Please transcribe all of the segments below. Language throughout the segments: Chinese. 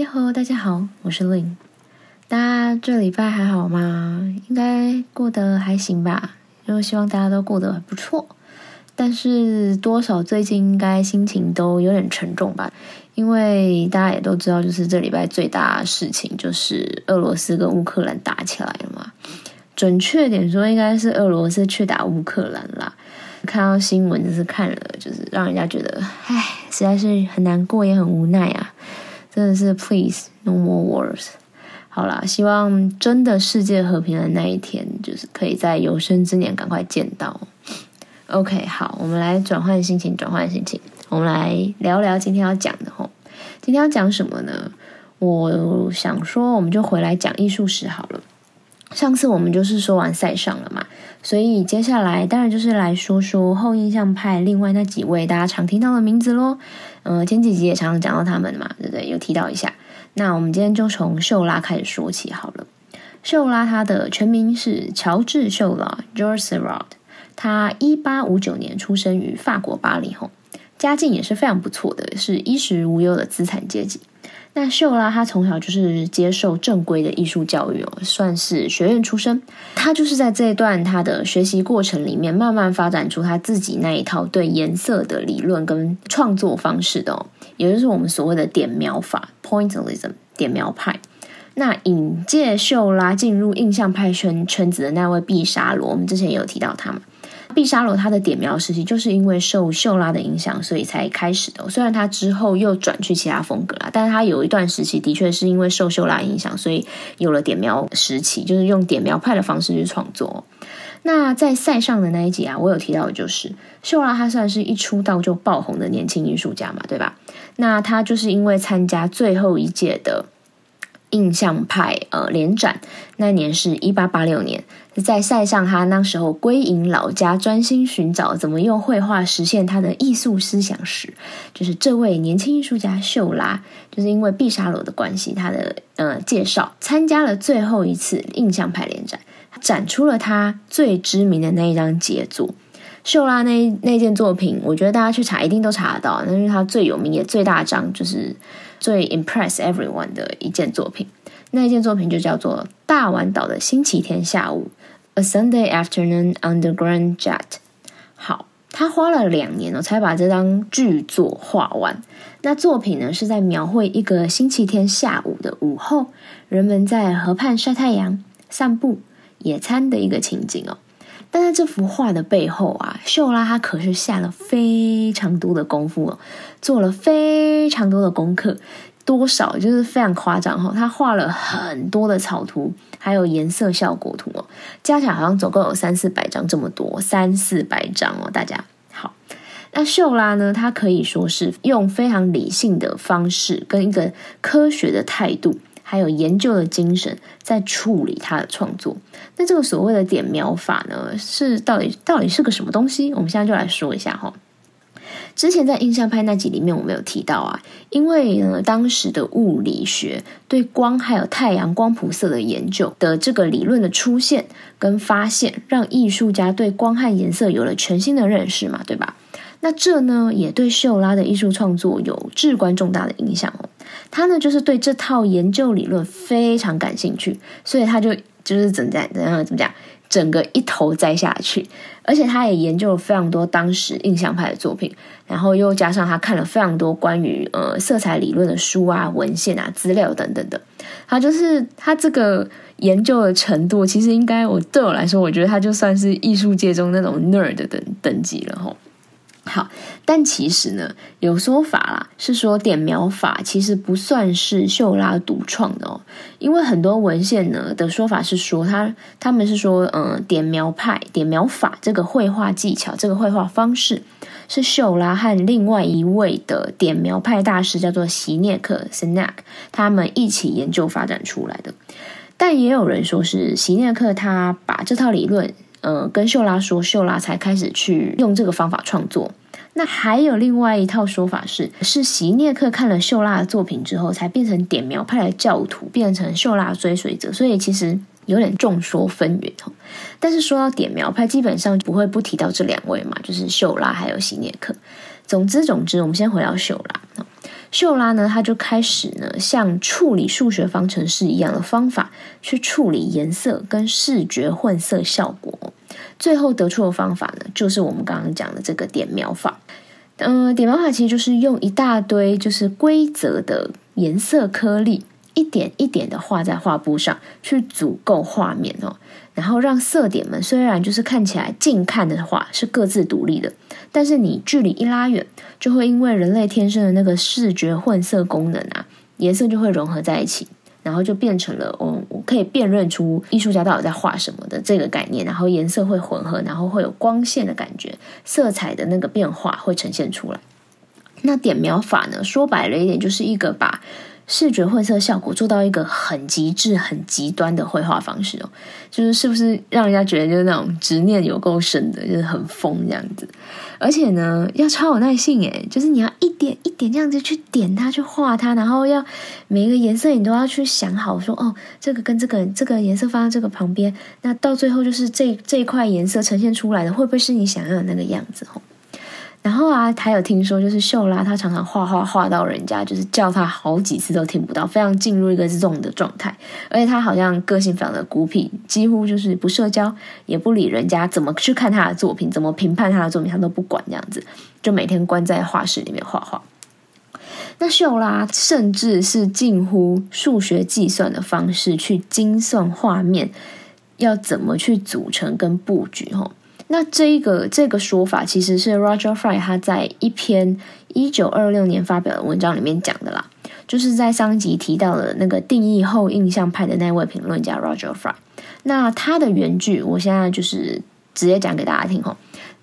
你好，大家好，我是 Lin。大家这礼拜还好吗？应该过得还行吧？就希望大家都过得不错。但是多少最近应该心情都有点沉重吧？因为大家也都知道，就是这礼拜最大的事情就是俄罗斯跟乌克兰打起来了嘛。准确点说，应该是俄罗斯去打乌克兰啦。看到新闻就是看了，就是让人家觉得，唉，实在是很难过，也很无奈啊。真的是，Please no more wars。好啦，希望真的世界和平的那一天，就是可以在有生之年赶快见到。OK，好，我们来转换心情，转换心情，我们来聊聊今天要讲的吼。今天要讲什么呢？我想说，我们就回来讲艺术史好了。上次我们就是说完塞尚了嘛，所以接下来当然就是来说说后印象派另外那几位大家常听到的名字喽。呃，前几集也常常讲到他们嘛，对不对？有提到一下。那我们今天就从秀拉开始说起好了。秀拉他的全名是乔治秀拉 （Georges Rod），他一八五九年出生于法国巴黎，吼，家境也是非常不错的，是衣食无忧的资产阶级。那秀拉他从小就是接受正规的艺术教育哦，算是学院出身。他就是在这一段他的学习过程里面，慢慢发展出他自己那一套对颜色的理论跟创作方式的哦，也就是我们所谓的点描法 （Pointillism） 点描派。那引介秀拉进入印象派圈圈子的那位毕沙罗，我们之前也有提到他嘛。毕沙罗他的点描时期就是因为受秀拉的影响，所以才开始的。虽然他之后又转去其他风格啦，但是他有一段时期的确是因为受秀拉影响，所以有了点描时期，就是用点描派的方式去创作。那在赛上的那一集啊，我有提到的就是秀拉，他算是一出道就爆红的年轻艺术家嘛，对吧？那他就是因为参加最后一届的。印象派呃联展那年是一八八六年，在塞上他那时候归隐老家，专心寻找怎么用绘画实现他的艺术思想时，就是这位年轻艺术家秀拉，就是因为毕沙罗的关系，他的呃介绍参加了最后一次印象派联展，展出了他最知名的那一张杰作。秀拉那那件作品，我觉得大家去查一定都查得到，那是他最有名也最大张，就是最 impress everyone 的一件作品。那一件作品就叫做《大丸岛的星期天下午》（A Sunday Afternoon under Grand Jet）。好，他花了两年哦，才把这张巨作画完。那作品呢，是在描绘一个星期天下午的午后，人们在河畔晒太阳、散步、野餐的一个情景哦。但在这幅画的背后啊，秀拉他可是下了非常多的功夫哦，做了非常多的功课，多少就是非常夸张哈。他画了很多的草图，还有颜色效果图哦，加起来好像总共有三四百张这么多，三四百张哦。大家好，那秀拉呢，他可以说是用非常理性的方式跟一个科学的态度。还有研究的精神在处理他的创作。那这个所谓的点描法呢，是到底到底是个什么东西？我们现在就来说一下哈。之前在印象派那集里面，我们有提到啊，因为呢当时的物理学对光还有太阳光谱色的研究的这个理论的出现跟发现，让艺术家对光和颜色有了全新的认识嘛，对吧？那这呢，也对秀拉的艺术创作有至关重大的影响哦。他呢，就是对这套研究理论非常感兴趣，所以他就就是怎在怎样怎么讲，整个一头栽下去。而且他也研究了非常多当时印象派的作品，然后又加上他看了非常多关于呃色彩理论的书啊、文献啊、资料等等的。他就是他这个研究的程度，其实应该我对我来说，我觉得他就算是艺术界中那种 nerd 的等级了吼。好，但其实呢，有说法啦，是说点描法其实不算是秀拉独创的哦，因为很多文献呢的说法是说，他他们是说，嗯，点描派点描法这个绘画技巧，这个绘画方式是秀拉和另外一位的点描派大师叫做席涅克 （Snack） 他们一起研究发展出来的。但也有人说是席涅克他把这套理论，呃，跟秀拉说，秀拉才开始去用这个方法创作。那还有另外一套说法是，是席涅克看了秀拉的作品之后，才变成点描派的教徒，变成秀拉追随者。所以其实有点众说纷纭哦。但是说到点描派，基本上不会不提到这两位嘛，就是秀拉还有席涅克。总之总之，我们先回到秀拉。秀拉呢，他就开始呢，像处理数学方程式一样的方法去处理颜色跟视觉混色效果。最后得出的方法呢，就是我们刚刚讲的这个点描法。嗯，点描法其实就是用一大堆就是规则的颜色颗粒，一点一点的画在画布上去组构画面哦。然后让色点们虽然就是看起来近看的话是各自独立的，但是你距离一拉远，就会因为人类天生的那个视觉混色功能啊，颜色就会融合在一起。然后就变成了，哦，我可以辨认出艺术家到底在画什么的这个概念。然后颜色会混合，然后会有光线的感觉，色彩的那个变化会呈现出来。那点描法呢？说白了一点，就是一个把。视觉混色效果做到一个很极致、很极端的绘画方式哦，就是是不是让人家觉得就是那种执念有够深的，就是很疯这样子。而且呢，要超有耐性诶，就是你要一点一点这样子去点它、去画它，然后要每一个颜色你都要去想好，说哦，这个跟这个这个颜色放在这个旁边，那到最后就是这这一块颜色呈现出来的，会不会是你想要的那个样子哦？然后啊，还有听说，就是秀拉她常常画画画到人家就是叫她好几次都听不到，非常进入一个这种的状态。而且她好像个性非常的孤僻，几乎就是不社交，也不理人家怎么去看她的作品，怎么评判她的作品，她都不管这样子，就每天关在画室里面画画。那秀拉甚至是近乎数学计算的方式去精算画面，要怎么去组成跟布局，吼。那这一个这个说法其实是 Roger Fry 他在一篇一九二六年发表的文章里面讲的啦，就是在上集提到的那个定义后印象派的那位评论家 Roger Fry。那他的原句，我现在就是直接讲给大家听吼。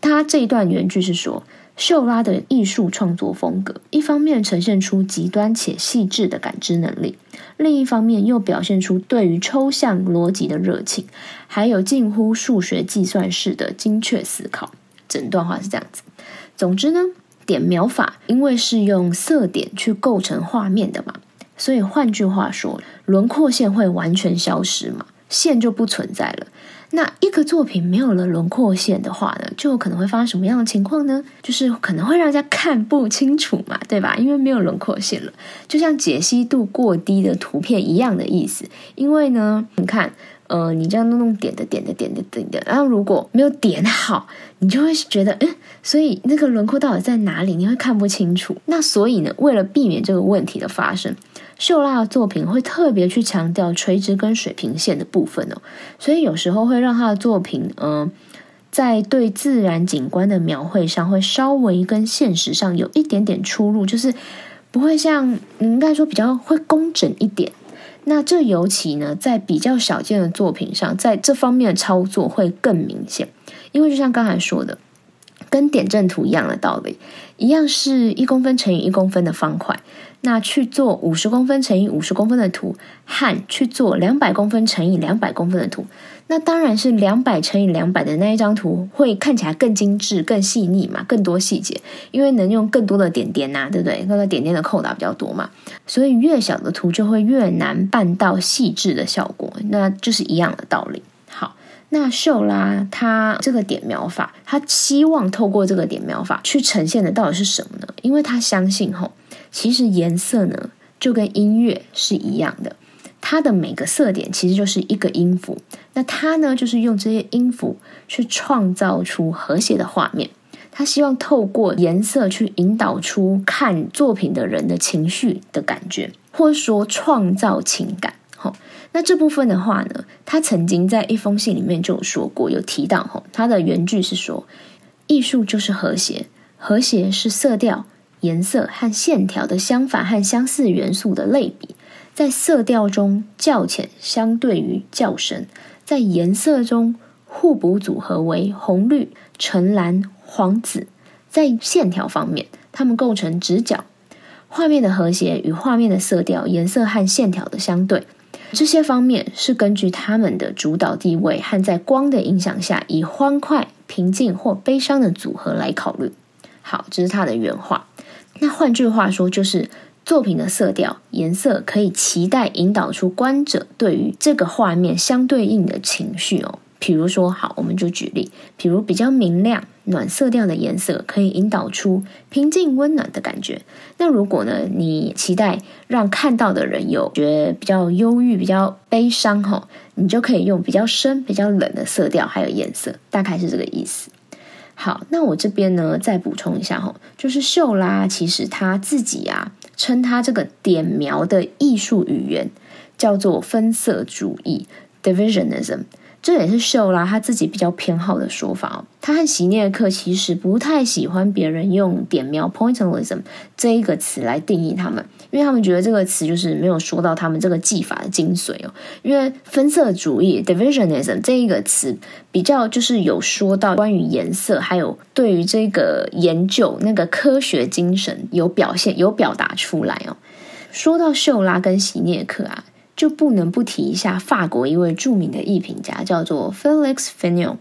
他这一段原句是说。秀拉的艺术创作风格，一方面呈现出极端且细致的感知能力，另一方面又表现出对于抽象逻辑的热情，还有近乎数学计算式的精确思考。整段话是这样子。总之呢，点描法因为是用色点去构成画面的嘛，所以换句话说，轮廓线会完全消失嘛，线就不存在了。那一个作品没有了轮廓线的话呢，就可能会发生什么样的情况呢？就是可能会让人家看不清楚嘛，对吧？因为没有轮廓线了，就像解析度过低的图片一样的意思。因为呢，你看，呃，你这样弄弄点的点的点的点的，然后如果没有点好，你就会觉得，嗯，所以那个轮廓到底在哪里？你会看不清楚。那所以呢，为了避免这个问题的发生。秀拉的作品会特别去强调垂直跟水平线的部分哦，所以有时候会让他的作品，嗯，在对自然景观的描绘上会稍微跟现实上有一点点出入，就是不会像你应该说比较会工整一点。那这尤其呢，在比较少见的作品上，在这方面的操作会更明显，因为就像刚才说的。跟点阵图一样的道理，一样是一公分乘以一公分的方块。那去做五十公分乘以五十公分的图，和去做两百公分乘以两百公分的图，那当然是两百乘以两百的那一张图会看起来更精致、更细腻嘛，更多细节，因为能用更多的点点呐，对不对？那个点点的扣打比较多嘛，所以越小的图就会越难办到细致的效果，那就是一样的道理。好那秀拉他这个点描法，他希望透过这个点描法去呈现的到底是什么呢？因为他相信吼，其实颜色呢就跟音乐是一样的，它的每个色点其实就是一个音符。那他呢就是用这些音符去创造出和谐的画面。他希望透过颜色去引导出看作品的人的情绪的感觉，或者说创造情感。那这部分的话呢，他曾经在一封信里面就有说过，有提到吼，他的原句是说，艺术就是和谐，和谐是色调、颜色和线条的相反和相似元素的类比，在色调中较浅相对于较深，在颜色中互补组合为红绿、橙蓝、黄紫，在线条方面，它们构成直角，画面的和谐与画面的色调、颜色和线条的相对。这些方面是根据它们的主导地位和在光的影响下以欢快、平静或悲伤的组合来考虑。好，这是他的原话。那换句话说，就是作品的色调、颜色可以期待引导出观者对于这个画面相对应的情绪哦。比如说，好，我们就举例，比如比较明亮、暖色调的颜色可以引导出平静温暖的感觉。那如果呢，你期待让看到的人有觉得比较忧郁、比较悲伤哈，你就可以用比较深、比较冷的色调还有颜色，大概是这个意思。好，那我这边呢再补充一下哈，就是秀拉其实他自己啊称他这个点描的艺术语言叫做分色主义 （Divisionism）。这也是秀拉他自己比较偏好的说法哦。他和席涅克其实不太喜欢别人用点描 （pointillism） 这一个词来定义他们，因为他们觉得这个词就是没有说到他们这个技法的精髓哦。因为分色主义 （divisionism） 这一个词比较就是有说到关于颜色，还有对于这个研究那个科学精神有表现、有表达出来哦。说到秀拉跟席涅克啊。就不能不提一下法国一位著名的艺评家，叫做 Felix Fignon。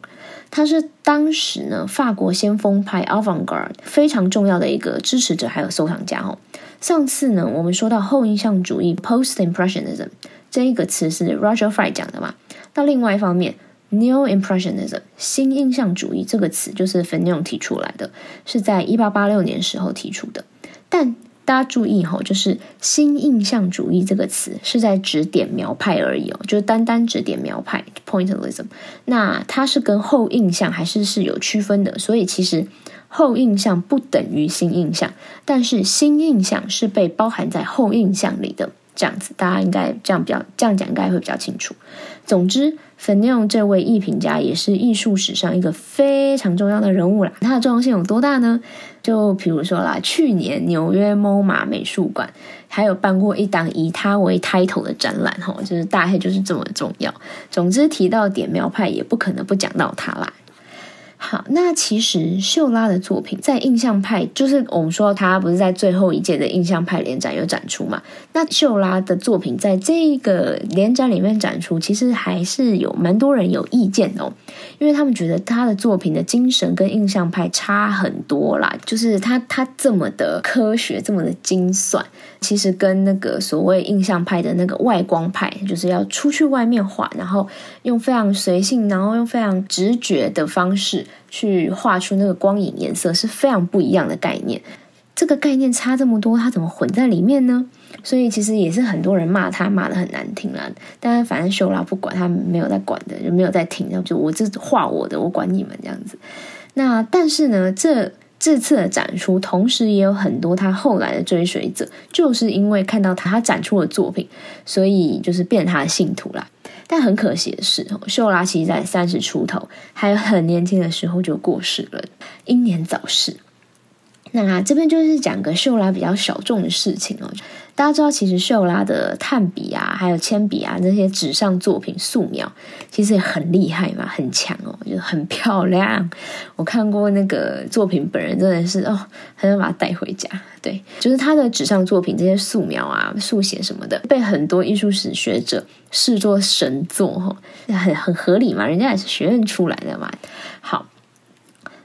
他是当时呢法国先锋派 Avant-garde 非常重要的一个支持者，还有收藏家哦。上次呢我们说到后印象主义 Post-impressionism 这一个词是 Roger Fry 讲的嘛？那另外一方面 New Impressionism 新印象主义这个词就是 Fignon 提出来的，是在一八八六年时候提出的，但。大家注意哈，就是新印象主义这个词是在指点描派而已哦，就是单单指点描派 （pointillism）。那它是跟后印象还是是有区分的，所以其实后印象不等于新印象，但是新印象是被包含在后印象里的。这样子，大家应该这样比较这样讲，应该会比较清楚。总之，粉妞这位艺评家也是艺术史上一个非常重要的人物啦。他的重要性有多大呢？就比如说啦，去年纽约 MoMA 美术馆还有办过一档以他为 title 的展览，吼，就是大概就是这么重要。总之，提到点描派，也不可能不讲到他啦。好，那其实秀拉的作品在印象派，就是我们说他不是在最后一届的印象派联展有展出嘛？那秀拉的作品在这个联展里面展出，其实还是有蛮多人有意见哦，因为他们觉得他的作品的精神跟印象派差很多啦，就是他他这么的科学，这么的精算，其实跟那个所谓印象派的那个外光派，就是要出去外面画，然后用非常随性，然后用非常直觉的方式。去画出那个光影颜色是非常不一样的概念，这个概念差这么多，它怎么混在里面呢？所以其实也是很多人骂他骂的很难听啦。但是反正修拉不管他没有在管的，就没有在听，就我这画我的，我管你们这样子。那但是呢，这这次的展出，同时也有很多他后来的追随者，就是因为看到他他展出的作品，所以就是变他的信徒啦。但很可惜的是，秀拉其实在三十出头，还很年轻的时候就过世了，英年早逝。那这边就是讲个秀拉比较小众的事情哦。大家知道，其实秀拉的炭笔啊，还有铅笔啊，那些纸上作品素描，其实也很厉害嘛，很强哦，就很漂亮。我看过那个作品，本人真的是哦，很想把它带回家。对，就是他的纸上作品，这些素描啊、速写什么的，被很多艺术史学者视作神作哈，很很合理嘛，人家也是学院出来的嘛。好，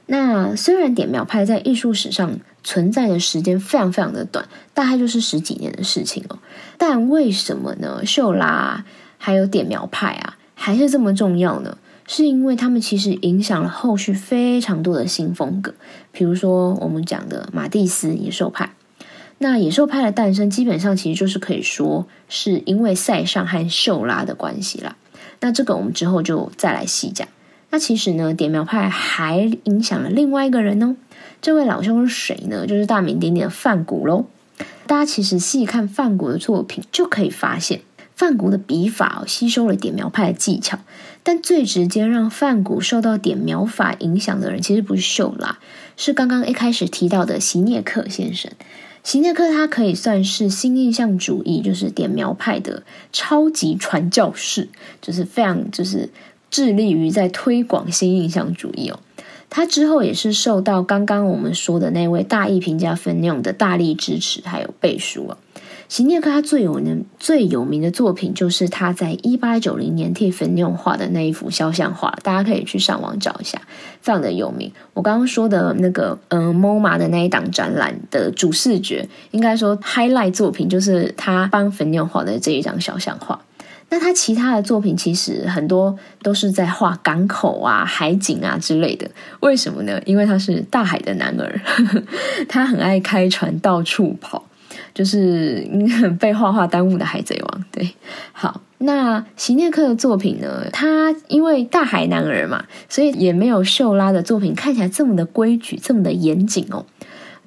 那虽然点描派在艺术史上，存在的时间非常非常的短，大概就是十几年的事情哦。但为什么呢？秀拉还有点描派啊，还是这么重要呢？是因为他们其实影响了后续非常多的新风格，比如说我们讲的马蒂斯野兽派。那野兽派的诞生，基本上其实就是可以说是因为塞尚和秀拉的关系啦。那这个我们之后就再来细讲。那其实呢，点描派还影响了另外一个人哦。这位老兄是谁呢？就是大名鼎鼎的范古喽。大家其实细看范古的作品，就可以发现范古的笔法吸收了点描派的技巧。但最直接让范古受到点描法影响的人，其实不是秀拉，是刚刚一开始提到的席涅克先生。席涅克他可以算是新印象主义，就是点描派的超级传教士，就是非常就是致力于在推广新印象主义哦。他之后也是受到刚刚我们说的那位大艺评价芬尼的大力支持，还有背书啊。席涅克他最有名、最有名的作品，就是他在一八九零年替芬尼画的那一幅肖像画，大家可以去上网找一下，非常的有名。我刚刚说的那个嗯，MoMA 的那一档展览的主视觉，应该说 highlight 作品就是他帮芬尼画的这一张肖像画。那他其他的作品其实很多都是在画港口啊、海景啊之类的。为什么呢？因为他是大海的男儿，他很爱开船到处跑，就是被画画耽误的海贼王。对，好，那席涅克的作品呢？他因为大海男儿嘛，所以也没有秀拉的作品看起来这么的规矩、这么的严谨哦。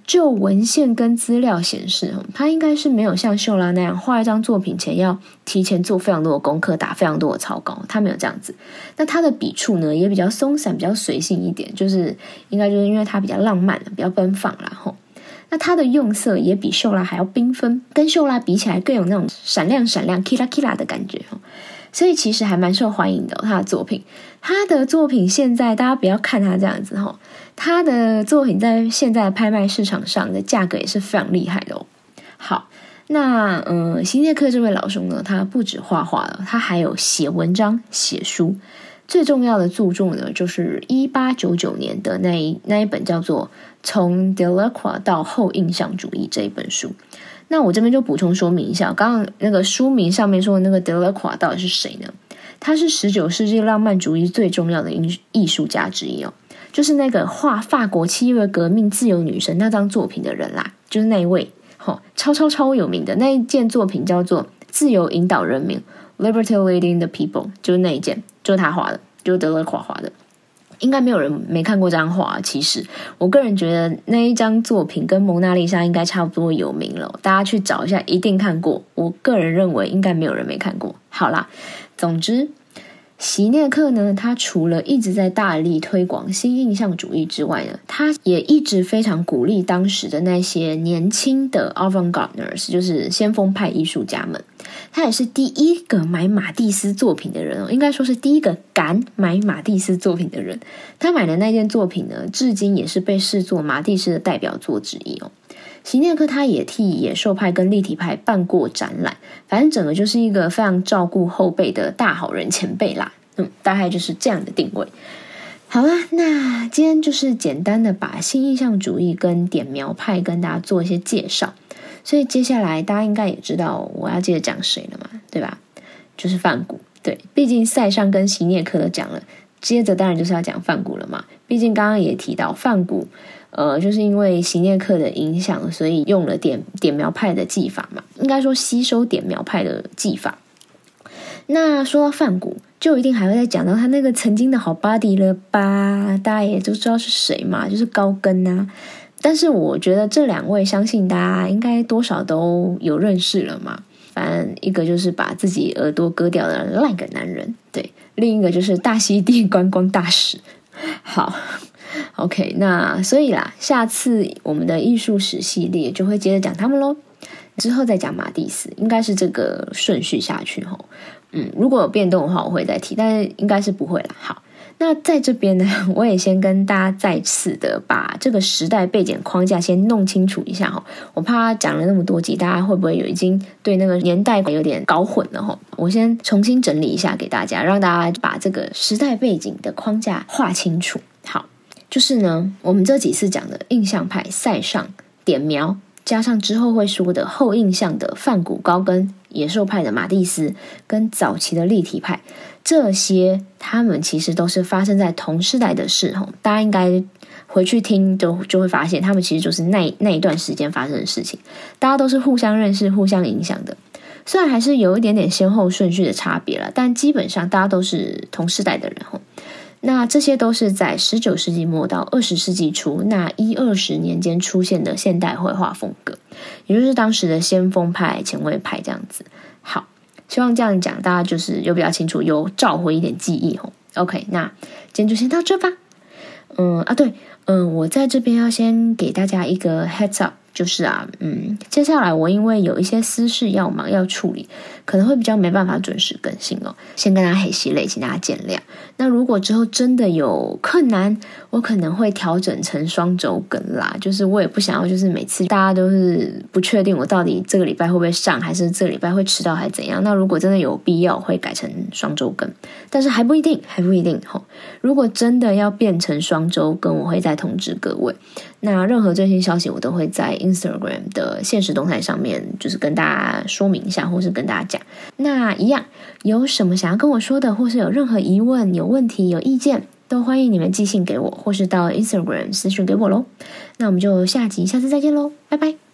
就文献跟资料显示，他应该是没有像秀拉那样画一张作品前要提前做非常多的功课，打非常多的草稿。他没有这样子。那他的笔触呢，也比较松散，比较随性一点，就是应该就是因为他比较浪漫，比较奔放啦。吼，那他的用色也比秀拉还要缤纷，跟秀拉比起来更有那种闪亮闪亮、kila kila 的感觉。所以其实还蛮受欢迎的。他的作品，他的作品现在大家不要看他这样子哈。他的作品在现在拍卖市场上的价格也是非常厉害的哦。好，那嗯，辛涅克这位老兄呢，他不止画画了，他还有写文章、写书。最重要的著作呢，就是一八九九年的那一那一本叫做《从 Delacroix 到后印象主义》这一本书。那我这边就补充说明一下，刚刚那个书名上面说的那个 Delacroix 到底是谁呢？他是十九世纪浪漫主义最重要的艺艺术家之一哦。就是那个画法国七月革命自由女神那张作品的人啦，就是那一位，吼，超超超有名的那一件作品叫做《自由引导人民》（Liberty Leading the People），就是那一件，就是他画的，就是德勒垮画的。应该没有人没看过这张画。其实，我个人觉得那一张作品跟蒙娜丽莎应该差不多有名了，大家去找一下，一定看过。我个人认为应该没有人没看过。好啦，总之。席涅克呢，他除了一直在大力推广新印象主义之外呢，他也一直非常鼓励当时的那些年轻的 avant-garders，就是先锋派艺术家们。他也是第一个买马蒂斯作品的人哦，应该说是第一个敢买马蒂斯作品的人。他买的那件作品呢，至今也是被视作马蒂斯的代表作之一哦。席涅克他也替野兽派跟立体派办过展览，反正整个就是一个非常照顾后辈的大好人前辈啦。嗯，大概就是这样的定位。好啦，那今天就是简单的把新印象主义跟点描派跟大家做一些介绍。所以接下来大家应该也知道我要接着讲谁了嘛，对吧？就是范古。对，毕竟塞尚跟席涅克都讲了，接着当然就是要讲范古了嘛。毕竟刚刚也提到范古。呃，就是因为席涅克的影响，所以用了点点描派的技法嘛，应该说吸收点描派的技法。那说到范古，就一定还会再讲到他那个曾经的好 buddy 了吧？大家也都知道是谁嘛，就是高跟呐。但是我觉得这两位，相信大家应该多少都有认识了嘛。反正一个就是把自己耳朵割掉的烂个男人，对；另一个就是大溪地观光大使。好。OK，那所以啦，下次我们的艺术史系列就会接着讲他们喽。之后再讲马蒂斯，应该是这个顺序下去吼。嗯，如果有变动的话，我会再提，但是应该是不会了。好，那在这边呢，我也先跟大家再次的把这个时代背景框架先弄清楚一下哈。我怕讲了那么多集，大家会不会有已经对那个年代有点搞混了哈？我先重新整理一下给大家，让大家把这个时代背景的框架画清楚。就是呢，我们这几次讲的印象派塞尚点描，加上之后会说的后印象的梵谷高跟野兽派的马蒂斯，跟早期的立体派，这些他们其实都是发生在同时代的事吼。大家应该回去听，就就会发现，他们其实就是那那一段时间发生的事情。大家都是互相认识、互相影响的，虽然还是有一点点先后顺序的差别了，但基本上大家都是同时代的人吼。那这些都是在十九世纪末到二十世纪初那一二十年间出现的现代绘画风格，也就是当时的先锋派、前卫派这样子。好，希望这样讲大家就是有比较清楚，有召回一点记忆哦。OK，那今天就先到这吧。嗯啊，对，嗯，我在这边要先给大家一个 heads up。就是啊，嗯，接下来我因为有一些私事要忙要处理，可能会比较没办法准时更新哦。先跟大家黑洗累，请大家见谅。那如果之后真的有困难，我可能会调整成双周更啦。就是我也不想要，就是每次大家都是不确定我到底这个礼拜会不会上，还是这个礼拜会迟到，还是怎样。那如果真的有必要，会改成双周更，但是还不一定，还不一定吼。如果真的要变成双周更，我会再通知各位。那任何最新消息，我都会在。Instagram 的现实动态上面，就是跟大家说明一下，或是跟大家讲。那一样有什么想要跟我说的，或是有任何疑问、有问题、有意见，都欢迎你们寄信给我，或是到 Instagram 私信给我喽。那我们就下集下次再见喽，拜拜。